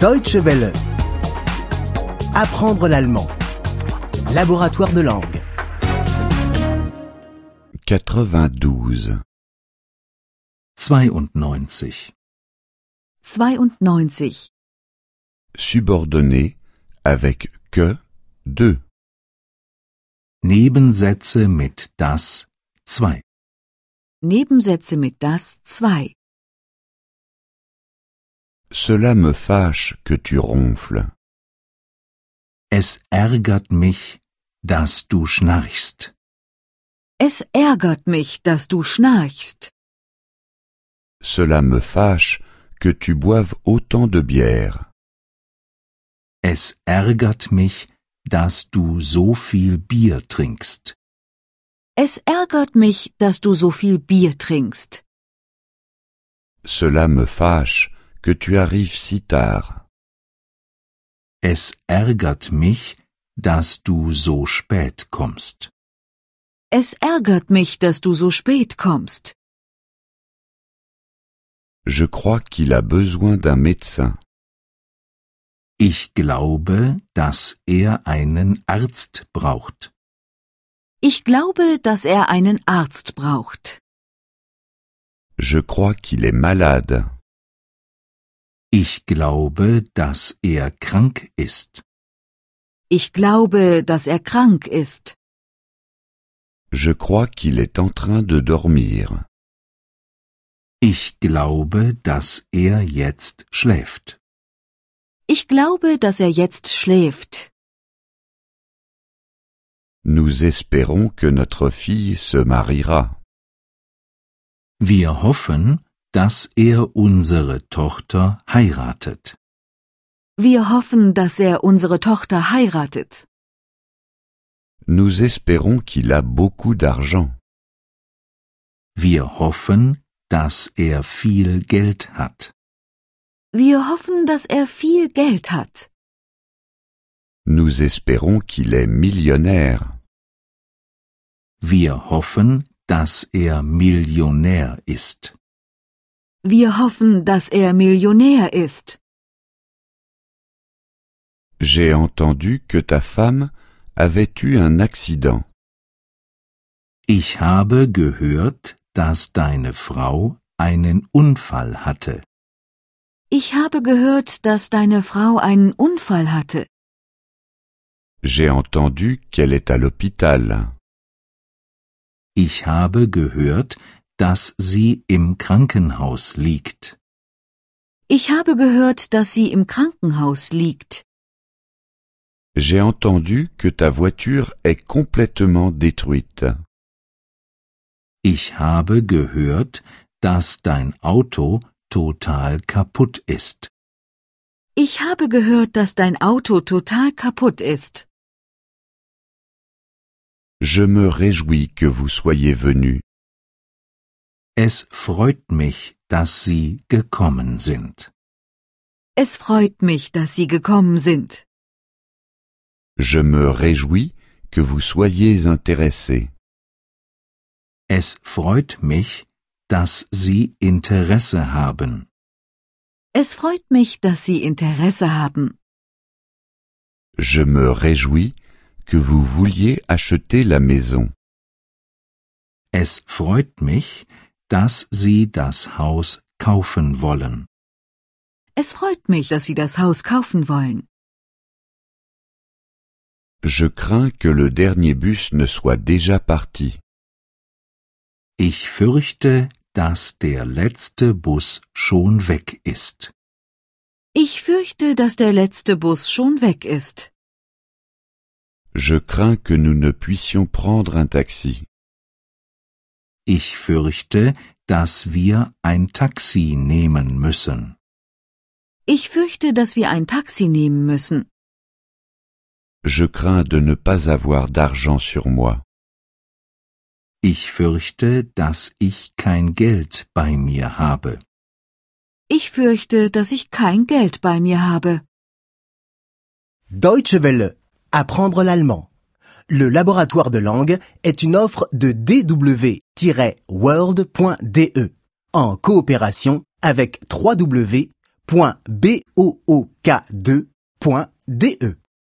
Deutsche Welle. Apprendre l'allemand. Laboratoire de langue. 92. 92. 92. Subordonné avec que de. Nebensätze mit das 2. Nebensätze mit das 2. Cela me fâche que tu ronfles. Es ärgert mich, dass du schnarchst. Es ärgert mich, dass du schnarchst. Cela me fâche que tu boives autant de bière. Es ärgert mich, dass du so viel Bier trinkst. Es ärgert mich, dass du so viel Bier trinkst. Cela me fâche que tu arrives si tard. Es ärgert mich, dass du so spät kommst. Es ärgert mich, dass du so spät kommst. Je crois qu'il a besoin d'un médecin. Ich glaube, dass er einen Arzt braucht. Ich glaube, dass er einen Arzt braucht. Je crois qu'il est malade. Ich glaube, dass er krank ist. Ich glaube, dass er krank ist. Je crois qu'il est en train de dormir. Ich glaube, dass er jetzt schläft. Ich glaube, dass er jetzt schläft. Nous espérons que notre fille se mariera. Wir hoffen, dass er unsere Tochter heiratet. Wir hoffen, dass er unsere Tochter heiratet. Nous espérons qu'il a beaucoup d'argent. Wir hoffen, dass er viel Geld hat. Wir hoffen, dass er viel Geld hat. Nous espérons qu'il est millionnaire. Wir hoffen, dass er Millionär ist. Wir hoffen, dass er Millionär ist. J'ai entendu que ta femme avait eu un accident. Ich habe gehört, dass deine Frau einen Unfall hatte. Ich habe gehört, dass deine Frau einen Unfall hatte. J'ai entendu qu'elle est à l'hôpital. Ich habe gehört, dass sie im Krankenhaus liegt. Ich habe gehört, dass sie im Krankenhaus liegt. J'ai entendu que ta voiture est complètement détruite. Ich habe gehört, dass dein Auto total kaputt ist. Ich habe gehört, dass dein Auto total kaputt ist. Je me réjouis que vous soyez venus. Es freut mich, dass Sie gekommen sind. Es freut mich, dass Sie gekommen sind. Je me réjouis que vous soyez intéressés. Es freut mich, dass Sie Interesse haben. Es freut mich, dass Sie Interesse haben. Je me réjouis que vous vouliez acheter la maison. Es freut mich, dass Sie das Haus kaufen wollen. Es freut mich, dass Sie das Haus kaufen wollen. Je crains que le dernier bus ne soit déjà parti. Ich fürchte, dass der letzte Bus schon weg ist. Ich fürchte, dass der letzte Bus schon weg ist. Je crains que nous ne puissions prendre un taxi. Ich fürchte, dass wir ein Taxi nehmen müssen. Ich fürchte, dass wir ein Taxi nehmen müssen. Je crains de ne pas avoir d'argent sur moi. Ich fürchte, dass ich kein Geld bei mir habe. Ich fürchte, dass ich kein Geld bei mir habe. Deutsche Welle. Apprendre l'allemand. Le laboratoire de langue est une offre de dw-world.de en coopération avec www www.book2.de